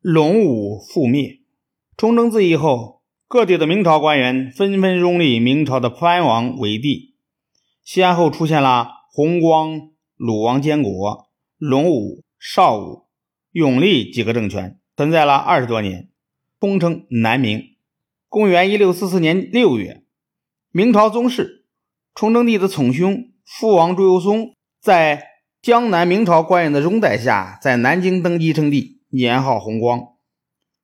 隆武覆灭。崇祯自缢后，各地的明朝官员纷纷拥立明朝的藩王为帝，先后出现了弘光、鲁王监国、隆武、绍武、永历几个政权，存在了二十多年，通称南明。公元一六四四年六月，明朝宗室崇祯帝的宠兄父王朱由崧，在江南明朝官员的拥戴下，在南京登基称帝，年号弘光。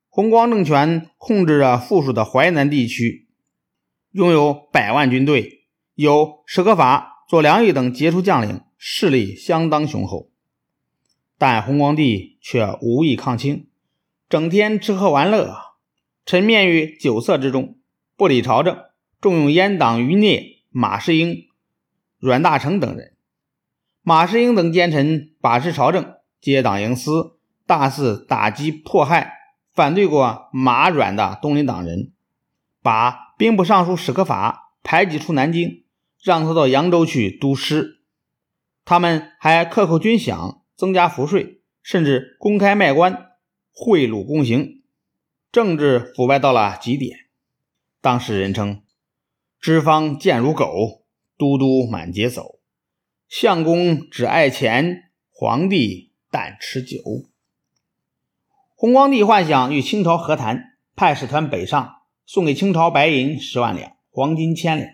弘光政权控制着附属的淮南地区，拥有百万军队，有史可法、左良玉等杰出将领，势力相当雄厚。但弘光帝却无意抗清，整天吃喝玩乐，沉湎于酒色之中，不理朝政，重用阉党余孽马士英、阮大铖等人。马士英等奸臣把持朝政，结党营私，大肆打击迫害。反对过马阮的东林党人，把兵部尚书史可法排挤出南京，让他到扬州去督师。他们还克扣军饷，增加赋税，甚至公开卖官，贿赂公行，政治腐败到了极点。当时人称“脂方贱如狗，都督满街走，相公只爱钱，皇帝但吃酒。”弘光帝幻想与清朝和谈，派使团北上，送给清朝白银十万两、黄金千两、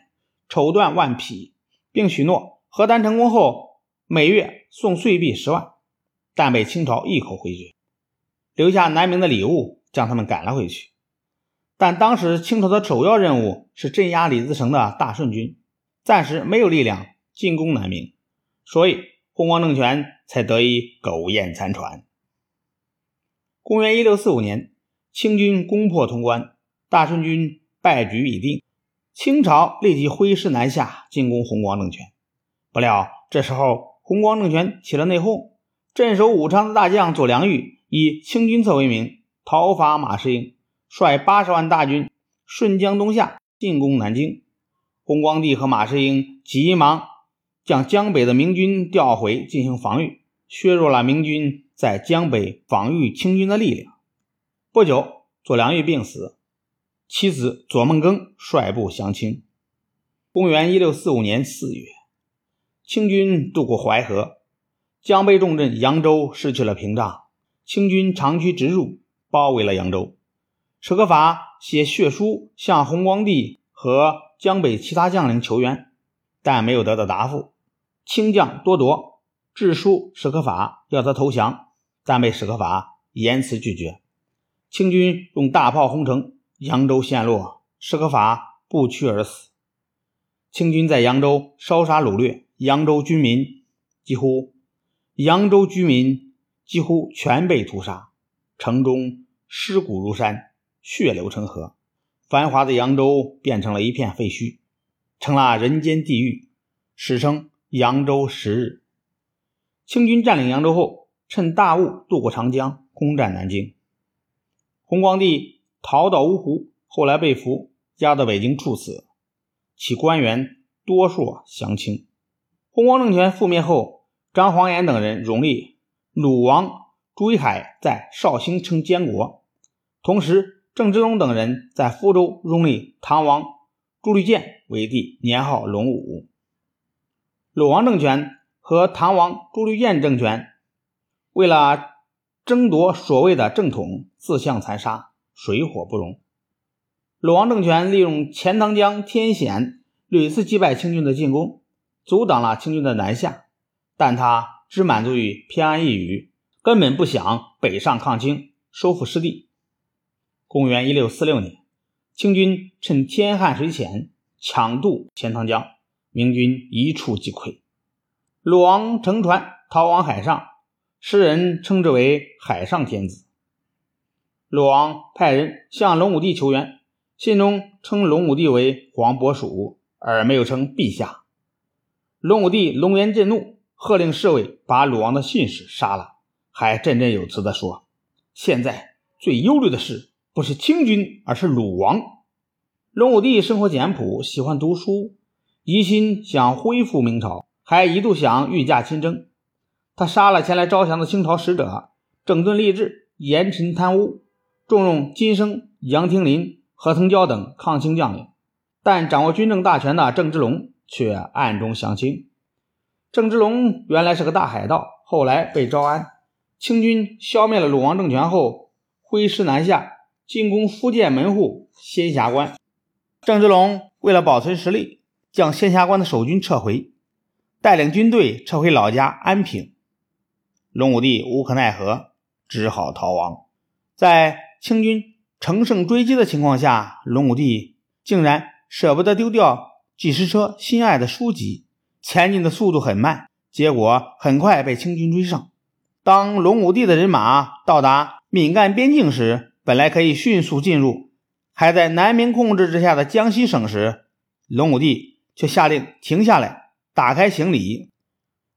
绸缎万匹，并许诺和谈成功后每月送岁币十万，但被清朝一口回绝，留下南明的礼物，将他们赶了回去。但当时清朝的首要任务是镇压李自成的大顺军，暂时没有力量进攻南明，所以弘光政权才得以苟延残喘。公元一六四五年，清军攻破潼关，大顺军败局已定。清朝立即挥师南下进攻弘光政权。不料这时候弘光政权起了内讧，镇守武昌的大将左良玉以清军侧为名，讨伐马士英，率八十万大军顺江东下进攻南京。弘光帝和马士英急忙将江北的明军调回进行防御，削弱了明军。在江北防御清军的力量。不久，左良玉病死，妻子左梦庚率部降清。公元一六四五年四月，清军渡过淮河，江北重镇扬州失去了屏障，清军长驱直入，包围了扬州。史可法写血书向弘光帝和江北其他将领求援，但没有得到答复。清将多铎致书史可法，要他投降。但被史可法严词拒绝，清军用大炮轰城，扬州陷落，史可法不屈而死。清军在扬州烧杀掳掠，扬州居民几乎扬州居民几乎全被屠杀，城中尸骨如山，血流成河，繁华的扬州变成了一片废墟，成了人间地狱，史称扬州十日。清军占领扬州后。趁大雾渡过长江，攻占南京。弘光帝逃到芜湖，后来被俘，押到北京处死。其官员多数降清。弘光政权覆灭后，张煌言等人荣立鲁王朱一海在绍兴称监国，同时郑芝龙等人在福州拥立唐王朱立建为帝，年号隆武。鲁王政权和唐王朱立建政权。为了争夺所谓的正统，自相残杀，水火不容。鲁王政权利用钱塘江天险，屡次击败清军的进攻，阻挡了清军的南下。但他只满足于偏安一隅，根本不想北上抗清，收复失地。公元一六四六年，清军趁天旱水浅，抢渡钱塘江，明军一触即溃。鲁王乘船逃往海上。诗人称之为“海上天子”。鲁王派人向隆武帝求援，信中称隆武帝为黄伯蜀，而没有称陛下。隆武帝龙颜震怒，喝令侍卫把鲁王的信使杀了，还振振有词地说：“现在最忧虑的事不是清军，而是鲁王。”隆武帝生活简朴，喜欢读书，一心想恢复明朝，还一度想御驾亲征。他杀了前来招降的清朝使者，整顿吏治，严惩贪污，重用金生、杨廷林、何腾蛟等抗清将领，但掌握军政大权的郑芝龙却暗中降清。郑芝龙原来是个大海盗，后来被招安。清军消灭了鲁王政权后，挥师南下，进攻福建门户仙霞关。郑芝龙为了保存实力，将仙霞关的守军撤回，带领军队撤回老家安平。隆武帝无可奈何。只好逃亡。在清军乘胜追击的情况下，隆武帝竟然舍不得丢掉几十车心爱的书籍，前进的速度很慢，结果很快被清军追上。当隆武帝的人马到达闽赣边境时，本来可以迅速进入还在南明控制之下的江西省时，隆武帝却下令停下来，打开行李。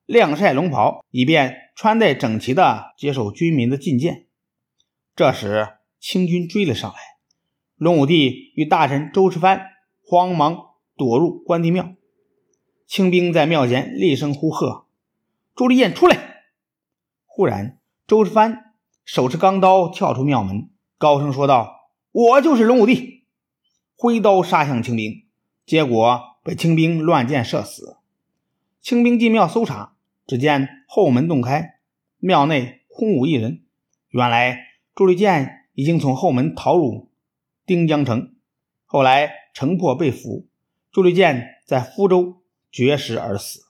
晾晒龙袍，以便穿戴整齐的接受军民的觐见。这时，清军追了上来，隆武帝与大臣周世藩慌忙躲入关帝庙。清兵在庙前厉声呼喝：“朱丽艳出来！”忽然，周世藩手持钢刀跳出庙门，高声说道：“我就是隆武帝！”挥刀杀向清兵，结果被清兵乱箭射死。清兵进庙搜查。只见后门洞开，庙内空无一人。原来朱立建已经从后门逃入丁江城，后来城破被俘，朱立建在福州绝食而死。